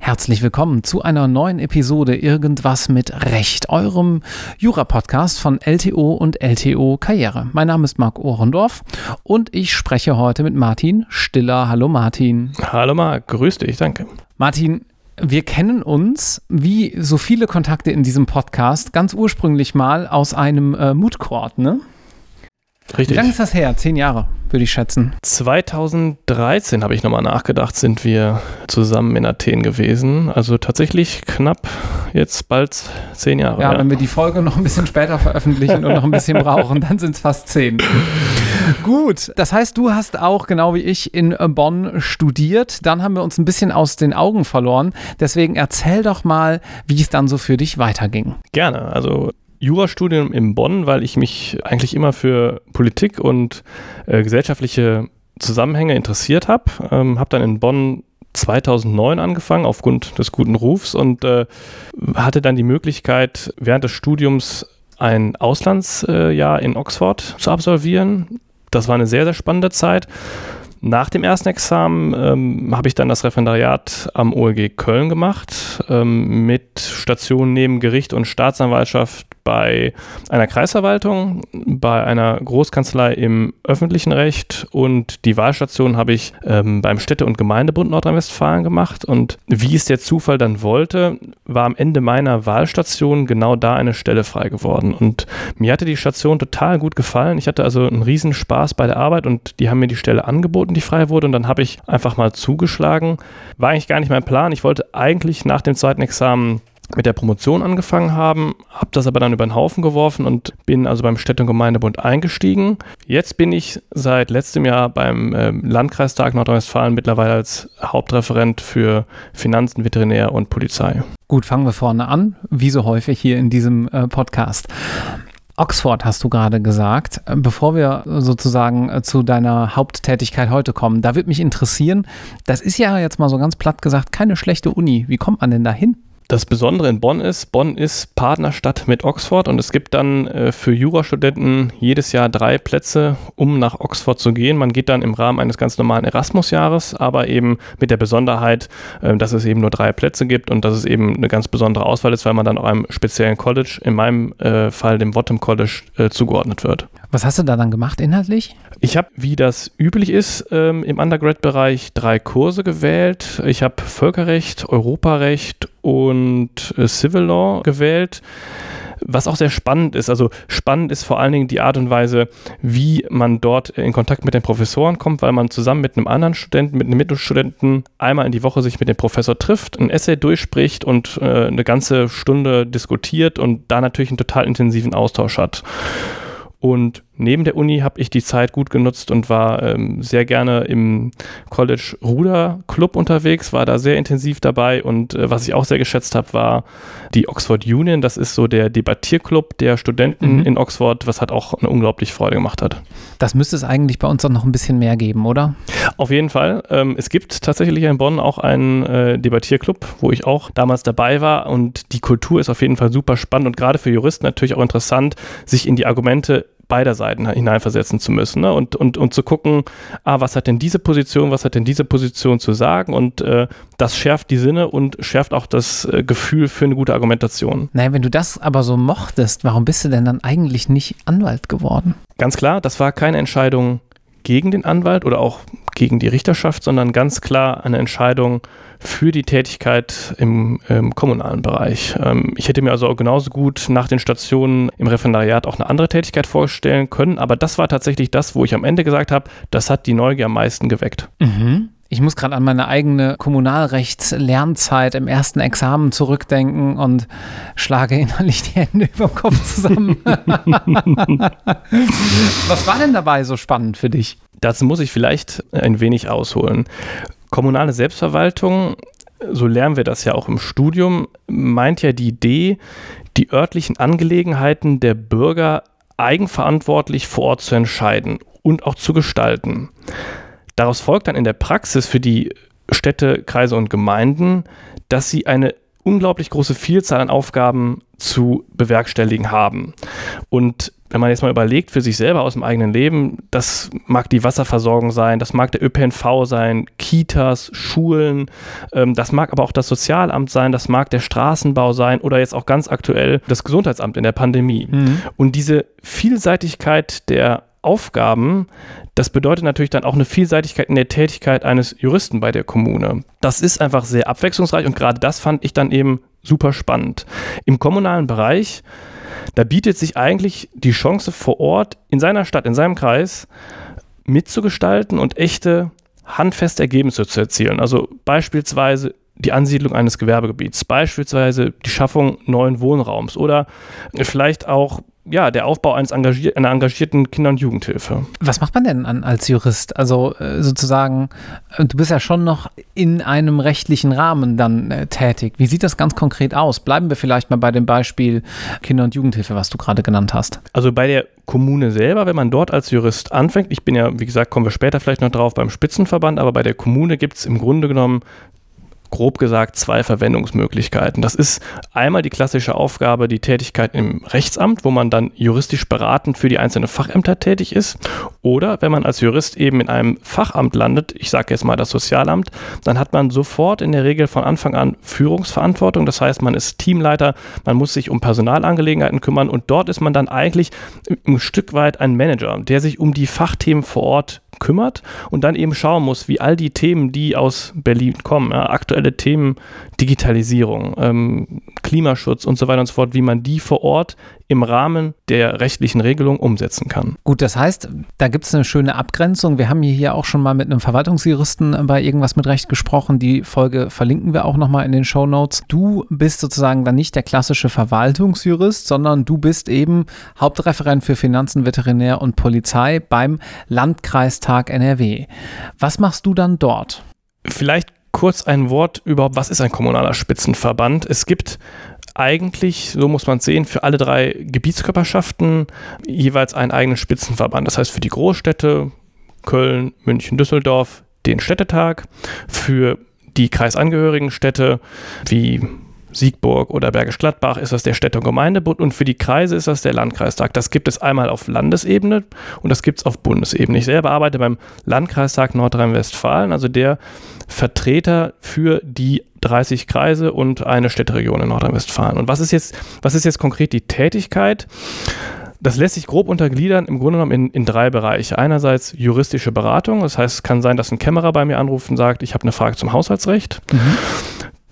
Herzlich willkommen zu einer neuen Episode Irgendwas mit Recht, eurem Jura-Podcast von LTO und LTO Karriere. Mein Name ist Marc Ohrendorf und ich spreche heute mit Martin Stiller. Hallo Martin. Hallo Marc, grüß dich, danke. Martin, wir kennen uns, wie so viele Kontakte in diesem Podcast, ganz ursprünglich mal aus einem äh, Mood Court, ne? Richtig. Wie lange ist das her? Zehn Jahre, würde ich schätzen. 2013 habe ich nochmal nachgedacht, sind wir zusammen in Athen gewesen. Also tatsächlich knapp jetzt bald zehn Jahre. Ja, ja. wenn wir die Folge noch ein bisschen später veröffentlichen und noch ein bisschen brauchen, dann sind es fast zehn. Gut, das heißt, du hast auch genau wie ich in Bonn studiert. Dann haben wir uns ein bisschen aus den Augen verloren. Deswegen erzähl doch mal, wie es dann so für dich weiterging. Gerne. Also Jurastudium in Bonn, weil ich mich eigentlich immer für Politik und äh, gesellschaftliche Zusammenhänge interessiert habe. Ähm, habe dann in Bonn 2009 angefangen aufgrund des guten Rufs und äh, hatte dann die Möglichkeit, während des Studiums ein Auslandsjahr in Oxford zu absolvieren. Das war eine sehr, sehr spannende Zeit. Nach dem ersten Examen ähm, habe ich dann das Referendariat am OLG Köln gemacht, ähm, mit Stationen neben Gericht und Staatsanwaltschaft bei einer Kreisverwaltung, bei einer Großkanzlei im öffentlichen Recht und die Wahlstation habe ich ähm, beim Städte- und Gemeindebund Nordrhein-Westfalen gemacht. Und wie es der Zufall dann wollte, war am Ende meiner Wahlstation genau da eine Stelle frei geworden. Und mir hatte die Station total gut gefallen. Ich hatte also einen riesen Spaß bei der Arbeit und die haben mir die Stelle angeboten, die frei wurde. Und dann habe ich einfach mal zugeschlagen. War eigentlich gar nicht mein Plan. Ich wollte eigentlich nach dem zweiten Examen mit der Promotion angefangen haben, habe das aber dann über den Haufen geworfen und bin also beim Städte- und Gemeindebund eingestiegen. Jetzt bin ich seit letztem Jahr beim äh, Landkreistag Nordrhein-Westfalen mittlerweile als Hauptreferent für Finanzen, Veterinär und Polizei. Gut, fangen wir vorne an, wie so häufig hier in diesem äh, Podcast. Oxford hast du gerade gesagt. Bevor wir sozusagen äh, zu deiner Haupttätigkeit heute kommen, da würde mich interessieren, das ist ja jetzt mal so ganz platt gesagt keine schlechte Uni. Wie kommt man denn da hin? Das Besondere in Bonn ist, Bonn ist Partnerstadt mit Oxford und es gibt dann äh, für Jurastudenten jedes Jahr drei Plätze, um nach Oxford zu gehen. Man geht dann im Rahmen eines ganz normalen Erasmus-Jahres, aber eben mit der Besonderheit, äh, dass es eben nur drei Plätze gibt und dass es eben eine ganz besondere Auswahl ist, weil man dann auch einem speziellen College, in meinem äh, Fall dem Wotton College, äh, zugeordnet wird. Was hast du da dann gemacht inhaltlich? Ich habe, wie das üblich ist, ähm, im Undergrad-Bereich drei Kurse gewählt. Ich habe Völkerrecht, Europarecht und äh, Civil Law gewählt. Was auch sehr spannend ist, also spannend ist vor allen Dingen die Art und Weise, wie man dort in Kontakt mit den Professoren kommt, weil man zusammen mit einem anderen Studenten, mit einem Mittelstudenten einmal in die Woche sich mit dem Professor trifft, ein Essay durchspricht und äh, eine ganze Stunde diskutiert und da natürlich einen total intensiven Austausch hat. Und neben der Uni habe ich die Zeit gut genutzt und war ähm, sehr gerne im College Ruder Club unterwegs, war da sehr intensiv dabei und äh, was ich auch sehr geschätzt habe, war die Oxford Union. Das ist so der Debattierclub der Studenten mhm. in Oxford, was hat auch eine unglaublich Freude gemacht hat. Das müsste es eigentlich bei uns auch noch ein bisschen mehr geben, oder? Auf jeden Fall. Ähm, es gibt tatsächlich in Bonn auch einen äh, Debattierclub, wo ich auch damals dabei war und die Kultur ist auf jeden Fall super spannend und gerade für Juristen natürlich auch interessant, sich in die Argumente beider Seiten hineinversetzen zu müssen ne? und, und, und zu gucken, ah, was hat denn diese Position, was hat denn diese Position zu sagen und äh, das schärft die Sinne und schärft auch das äh, Gefühl für eine gute Argumentation. Naja, wenn du das aber so mochtest, warum bist du denn dann eigentlich nicht Anwalt geworden? Ganz klar, das war keine Entscheidung gegen den Anwalt oder auch gegen die Richterschaft, sondern ganz klar eine Entscheidung für die Tätigkeit im, im kommunalen Bereich. Ähm, ich hätte mir also auch genauso gut nach den Stationen im Referendariat auch eine andere Tätigkeit vorstellen können, aber das war tatsächlich das, wo ich am Ende gesagt habe, das hat die Neugier am meisten geweckt. Mhm. Ich muss gerade an meine eigene Kommunalrechtslernzeit im ersten Examen zurückdenken und schlage innerlich die Hände über den Kopf zusammen. Was war denn dabei so spannend für dich? Dazu muss ich vielleicht ein wenig ausholen. Kommunale Selbstverwaltung, so lernen wir das ja auch im Studium, meint ja die Idee, die örtlichen Angelegenheiten der Bürger eigenverantwortlich vor Ort zu entscheiden und auch zu gestalten. Daraus folgt dann in der Praxis für die Städte, Kreise und Gemeinden, dass sie eine unglaublich große Vielzahl an Aufgaben zu bewerkstelligen haben. Und wenn man jetzt mal überlegt für sich selber aus dem eigenen Leben, das mag die Wasserversorgung sein, das mag der ÖPNV sein, Kitas, Schulen, ähm, das mag aber auch das Sozialamt sein, das mag der Straßenbau sein oder jetzt auch ganz aktuell das Gesundheitsamt in der Pandemie. Mhm. Und diese Vielseitigkeit der Aufgaben, das bedeutet natürlich dann auch eine Vielseitigkeit in der Tätigkeit eines Juristen bei der Kommune. Das ist einfach sehr abwechslungsreich und gerade das fand ich dann eben super spannend. Im kommunalen Bereich da bietet sich eigentlich die Chance vor Ort in seiner Stadt, in seinem Kreis mitzugestalten und echte handfeste Ergebnisse zu erzielen. Also beispielsweise die Ansiedlung eines Gewerbegebiets, beispielsweise die Schaffung neuen Wohnraums oder vielleicht auch ja, der Aufbau eines engagier einer engagierten Kinder- und Jugendhilfe. Was macht man denn an, als Jurist? Also äh, sozusagen, äh, du bist ja schon noch in einem rechtlichen Rahmen dann äh, tätig. Wie sieht das ganz konkret aus? Bleiben wir vielleicht mal bei dem Beispiel Kinder- und Jugendhilfe, was du gerade genannt hast. Also bei der Kommune selber, wenn man dort als Jurist anfängt, ich bin ja, wie gesagt, kommen wir später vielleicht noch drauf beim Spitzenverband, aber bei der Kommune gibt es im Grunde genommen grob gesagt zwei Verwendungsmöglichkeiten. Das ist einmal die klassische Aufgabe, die Tätigkeit im Rechtsamt, wo man dann juristisch beratend für die einzelnen Fachämter tätig ist. Oder wenn man als Jurist eben in einem Fachamt landet, ich sage jetzt mal das Sozialamt, dann hat man sofort in der Regel von Anfang an Führungsverantwortung. Das heißt, man ist Teamleiter, man muss sich um Personalangelegenheiten kümmern und dort ist man dann eigentlich ein Stück weit ein Manager, der sich um die Fachthemen vor Ort kümmert und dann eben schauen muss, wie all die Themen, die aus Berlin kommen, ja, aktuelle Themen, Digitalisierung, ähm, Klimaschutz und so weiter und so fort, wie man die vor Ort im Rahmen der rechtlichen Regelung umsetzen kann. Gut, das heißt, da gibt es eine schöne Abgrenzung. Wir haben hier auch schon mal mit einem Verwaltungsjuristen bei irgendwas mit Recht gesprochen. Die Folge verlinken wir auch nochmal in den Show Notes. Du bist sozusagen dann nicht der klassische Verwaltungsjurist, sondern du bist eben Hauptreferent für Finanzen, Veterinär und Polizei beim Landkreistag NRW. Was machst du dann dort? Vielleicht kurz ein Wort über, was ist ein kommunaler Spitzenverband? Es gibt eigentlich, so muss man es sehen, für alle drei Gebietskörperschaften jeweils einen eigenen Spitzenverband. Das heißt für die Großstädte Köln, München, Düsseldorf den Städtetag, für die kreisangehörigen Städte wie Siegburg oder Bergisch Gladbach ist das der Städte- und Gemeindebund und für die Kreise ist das der Landkreistag. Das gibt es einmal auf Landesebene und das gibt es auf Bundesebene. Ich selber arbeite beim Landkreistag Nordrhein-Westfalen, also der Vertreter für die 30 Kreise und eine Städteregion in Nordrhein-Westfalen. Und was ist jetzt, was ist jetzt konkret die Tätigkeit? Das lässt sich grob untergliedern, im Grunde genommen in, in drei Bereiche. Einerseits juristische Beratung, das heißt, es kann sein, dass ein Kämmerer bei mir anruft und sagt, ich habe eine Frage zum Haushaltsrecht. Mhm.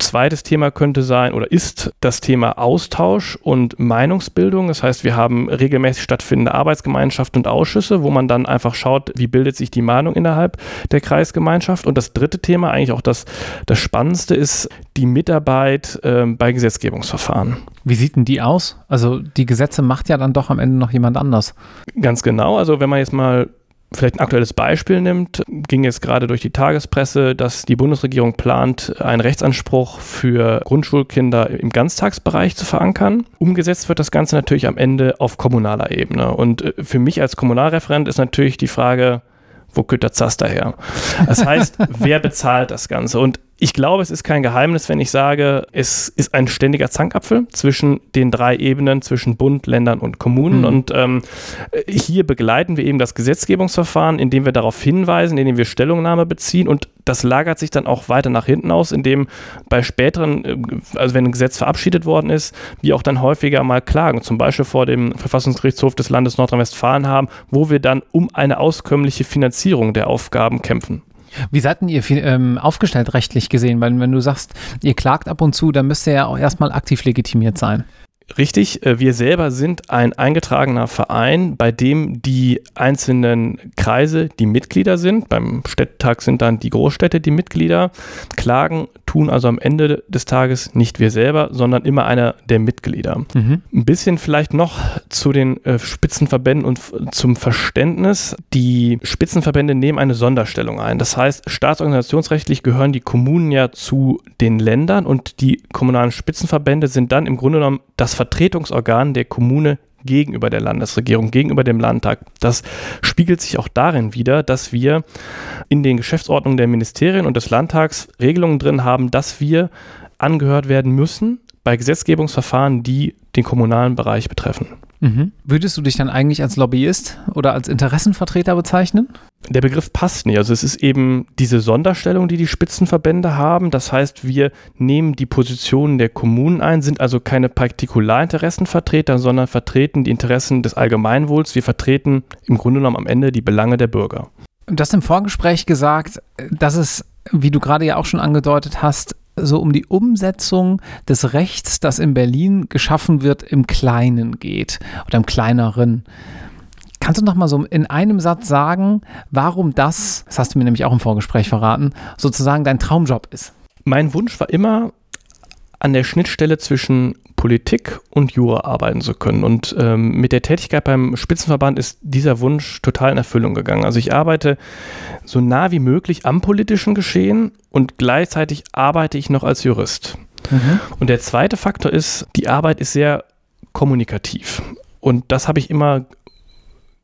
Zweites Thema könnte sein oder ist das Thema Austausch und Meinungsbildung. Das heißt, wir haben regelmäßig stattfindende Arbeitsgemeinschaften und Ausschüsse, wo man dann einfach schaut, wie bildet sich die Meinung innerhalb der Kreisgemeinschaft. Und das dritte Thema, eigentlich auch das, das Spannendste, ist die Mitarbeit äh, bei Gesetzgebungsverfahren. Wie sieht denn die aus? Also die Gesetze macht ja dann doch am Ende noch jemand anders. Ganz genau. Also wenn man jetzt mal vielleicht ein aktuelles Beispiel nimmt, ging es gerade durch die Tagespresse, dass die Bundesregierung plant, einen Rechtsanspruch für Grundschulkinder im Ganztagsbereich zu verankern. Umgesetzt wird das Ganze natürlich am Ende auf kommunaler Ebene. Und äh, für mich als Kommunalreferent ist natürlich die Frage, wo kommt der Zaster her? Das heißt, wer bezahlt das Ganze? Und ich glaube, es ist kein Geheimnis, wenn ich sage, es ist ein ständiger Zankapfel zwischen den drei Ebenen, zwischen Bund, Ländern und Kommunen. Mhm. Und ähm, hier begleiten wir eben das Gesetzgebungsverfahren, indem wir darauf hinweisen, indem wir Stellungnahme beziehen. Und das lagert sich dann auch weiter nach hinten aus, indem bei späteren, äh, also wenn ein Gesetz verabschiedet worden ist, wir auch dann häufiger mal klagen, zum Beispiel vor dem Verfassungsgerichtshof des Landes Nordrhein-Westfalen haben, wo wir dann um eine auskömmliche Finanzierung der Aufgaben kämpfen. Wie seid denn ihr ähm, aufgestellt rechtlich gesehen? Weil wenn du sagst, ihr klagt ab und zu, dann müsst ihr ja auch erstmal aktiv legitimiert sein. Richtig, äh, wir selber sind ein eingetragener Verein, bei dem die einzelnen Kreise die Mitglieder sind. Beim Städtetag sind dann die Großstädte die Mitglieder. Klagen tun also am Ende des Tages nicht wir selber, sondern immer einer der Mitglieder. Mhm. Ein bisschen vielleicht noch zu den äh, Spitzenverbänden und zum Verständnis. Die Spitzenverbände nehmen eine Sonderstellung ein. Das heißt, staatsorganisationsrechtlich gehören die Kommunen ja zu den Ländern und die kommunalen Spitzenverbände sind dann im Grunde genommen das Vertretungsorgan der Kommune gegenüber der Landesregierung, gegenüber dem Landtag. Das spiegelt sich auch darin wider, dass wir in den Geschäftsordnungen der Ministerien und des Landtags Regelungen drin haben, dass wir angehört werden müssen bei Gesetzgebungsverfahren, die den kommunalen Bereich betreffen. Mhm. Würdest du dich dann eigentlich als Lobbyist oder als Interessenvertreter bezeichnen? Der Begriff passt nicht. Also es ist eben diese Sonderstellung, die die Spitzenverbände haben. Das heißt, wir nehmen die Positionen der Kommunen ein, sind also keine Partikularinteressenvertreter, sondern vertreten die Interessen des Allgemeinwohls. Wir vertreten im Grunde genommen am Ende die Belange der Bürger. Du hast im Vorgespräch gesagt, dass es, wie du gerade ja auch schon angedeutet hast, so um die Umsetzung des Rechts, das in Berlin geschaffen wird, im Kleinen geht oder im Kleineren. Kannst du noch mal so in einem Satz sagen, warum das, das hast du mir nämlich auch im Vorgespräch verraten, sozusagen dein Traumjob ist? Mein Wunsch war immer, an der Schnittstelle zwischen Politik und Jura arbeiten zu können. Und ähm, mit der Tätigkeit beim Spitzenverband ist dieser Wunsch total in Erfüllung gegangen. Also ich arbeite so nah wie möglich am politischen Geschehen und gleichzeitig arbeite ich noch als Jurist. Mhm. Und der zweite Faktor ist, die Arbeit ist sehr kommunikativ. Und das habe ich immer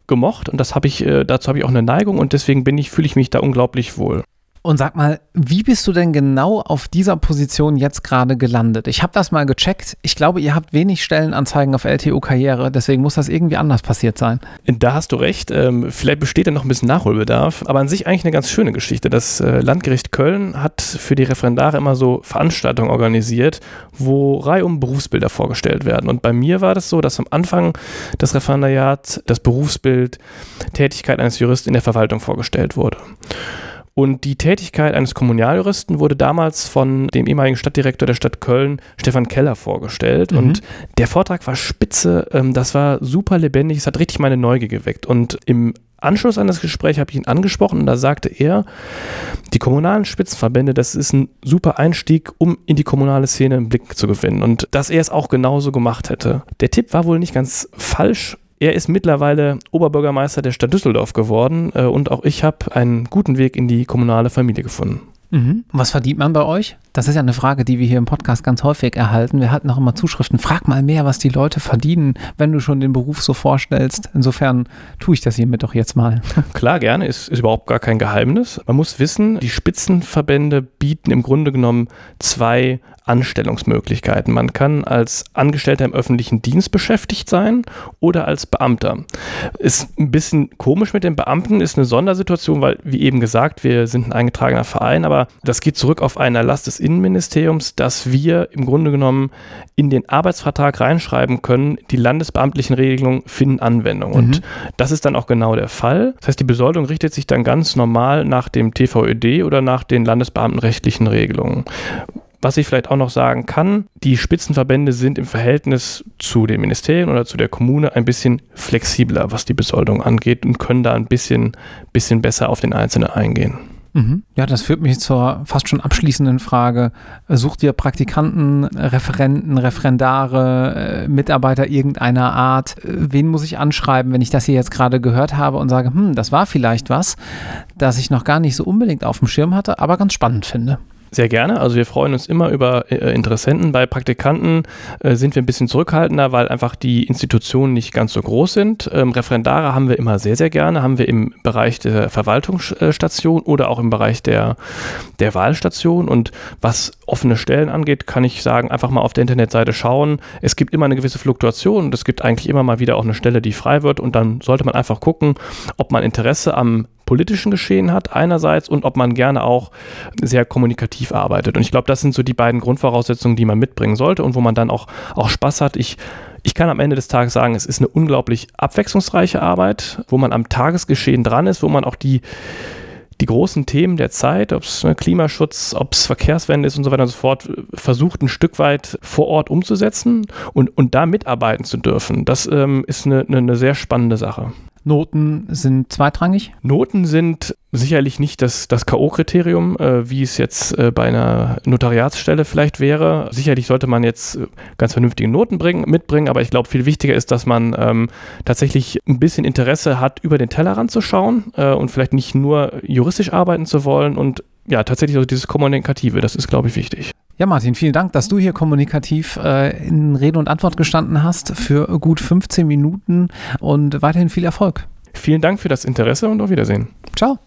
gemocht und das habe ich, äh, dazu habe ich auch eine Neigung und deswegen bin ich, fühle ich mich da unglaublich wohl. Und sag mal, wie bist du denn genau auf dieser Position jetzt gerade gelandet? Ich habe das mal gecheckt. Ich glaube, ihr habt wenig Stellenanzeigen auf LTO Karriere, deswegen muss das irgendwie anders passiert sein. Da hast du recht. Ähm, vielleicht besteht da noch ein bisschen Nachholbedarf, aber an sich eigentlich eine ganz schöne Geschichte. Das äh, Landgericht Köln hat für die Referendare immer so Veranstaltungen organisiert, wo reihum Berufsbilder vorgestellt werden. Und bei mir war das so, dass am Anfang des Referendariats das Berufsbild Tätigkeit eines Juristen in der Verwaltung vorgestellt wurde. Und die Tätigkeit eines Kommunaljuristen wurde damals von dem ehemaligen Stadtdirektor der Stadt Köln, Stefan Keller, vorgestellt. Mhm. Und der Vortrag war spitze, ähm, das war super lebendig, es hat richtig meine Neugier geweckt. Und im Anschluss an das Gespräch habe ich ihn angesprochen und da sagte er, die kommunalen Spitzenverbände, das ist ein super Einstieg, um in die kommunale Szene einen Blick zu gewinnen und dass er es auch genauso gemacht hätte. Der Tipp war wohl nicht ganz falsch, er ist mittlerweile Oberbürgermeister der Stadt Düsseldorf geworden äh, und auch ich habe einen guten Weg in die kommunale Familie gefunden. Mhm. Was verdient man bei euch? Das ist ja eine Frage, die wir hier im Podcast ganz häufig erhalten. Wir hatten auch immer Zuschriften. Frag mal mehr, was die Leute verdienen, wenn du schon den Beruf so vorstellst. Insofern tue ich das hiermit doch jetzt mal. Klar, gerne. Ist, ist überhaupt gar kein Geheimnis. Man muss wissen, die Spitzenverbände bieten im Grunde genommen zwei Anstellungsmöglichkeiten. Man kann als Angestellter im öffentlichen Dienst beschäftigt sein oder als Beamter. Ist ein bisschen komisch mit den Beamten, ist eine Sondersituation, weil, wie eben gesagt, wir sind ein eingetragener Verein, aber das geht zurück auf einen Erlass des Innenministeriums, dass wir im Grunde genommen in den Arbeitsvertrag reinschreiben können, die landesbeamtlichen Regelungen finden Anwendung. Mhm. Und das ist dann auch genau der Fall. Das heißt, die Besoldung richtet sich dann ganz normal nach dem TVÖD oder nach den landesbeamtenrechtlichen Regelungen. Was ich vielleicht auch noch sagen kann, die Spitzenverbände sind im Verhältnis zu den Ministerien oder zu der Kommune ein bisschen flexibler, was die Besoldung angeht und können da ein bisschen, bisschen besser auf den Einzelnen eingehen. Mhm. Ja, das führt mich zur fast schon abschließenden Frage. Sucht ihr Praktikanten, Referenten, Referendare, äh, Mitarbeiter irgendeiner Art? Wen muss ich anschreiben, wenn ich das hier jetzt gerade gehört habe und sage, hm, das war vielleicht was, das ich noch gar nicht so unbedingt auf dem Schirm hatte, aber ganz spannend finde? Sehr gerne. Also wir freuen uns immer über äh, Interessenten. Bei Praktikanten äh, sind wir ein bisschen zurückhaltender, weil einfach die Institutionen nicht ganz so groß sind. Ähm, Referendare haben wir immer sehr, sehr gerne. Haben wir im Bereich der Verwaltungsstation oder auch im Bereich der, der Wahlstation. Und was offene Stellen angeht, kann ich sagen, einfach mal auf der Internetseite schauen. Es gibt immer eine gewisse Fluktuation und es gibt eigentlich immer mal wieder auch eine Stelle, die frei wird. Und dann sollte man einfach gucken, ob man Interesse am politischen Geschehen hat einerseits und ob man gerne auch sehr kommunikativ arbeitet. Und ich glaube, das sind so die beiden Grundvoraussetzungen, die man mitbringen sollte und wo man dann auch, auch Spaß hat. Ich ich kann am Ende des Tages sagen, es ist eine unglaublich abwechslungsreiche Arbeit, wo man am Tagesgeschehen dran ist, wo man auch die, die großen Themen der Zeit, ob es ne, Klimaschutz, ob es Verkehrswende ist und so weiter und so fort, versucht ein Stück weit vor Ort umzusetzen und, und da mitarbeiten zu dürfen. Das ähm, ist eine, eine, eine sehr spannende Sache. Noten sind zweitrangig? Noten sind sicherlich nicht das, das K.O.-Kriterium, äh, wie es jetzt äh, bei einer Notariatsstelle vielleicht wäre. Sicherlich sollte man jetzt äh, ganz vernünftige Noten bringen, mitbringen, aber ich glaube, viel wichtiger ist, dass man ähm, tatsächlich ein bisschen Interesse hat, über den Tellerrand zu schauen äh, und vielleicht nicht nur juristisch arbeiten zu wollen und ja, tatsächlich also dieses Kommunikative, das ist, glaube ich, wichtig. Ja, Martin, vielen Dank, dass du hier kommunikativ äh, in Rede und Antwort gestanden hast für gut 15 Minuten und weiterhin viel Erfolg. Vielen Dank für das Interesse und auf Wiedersehen. Ciao.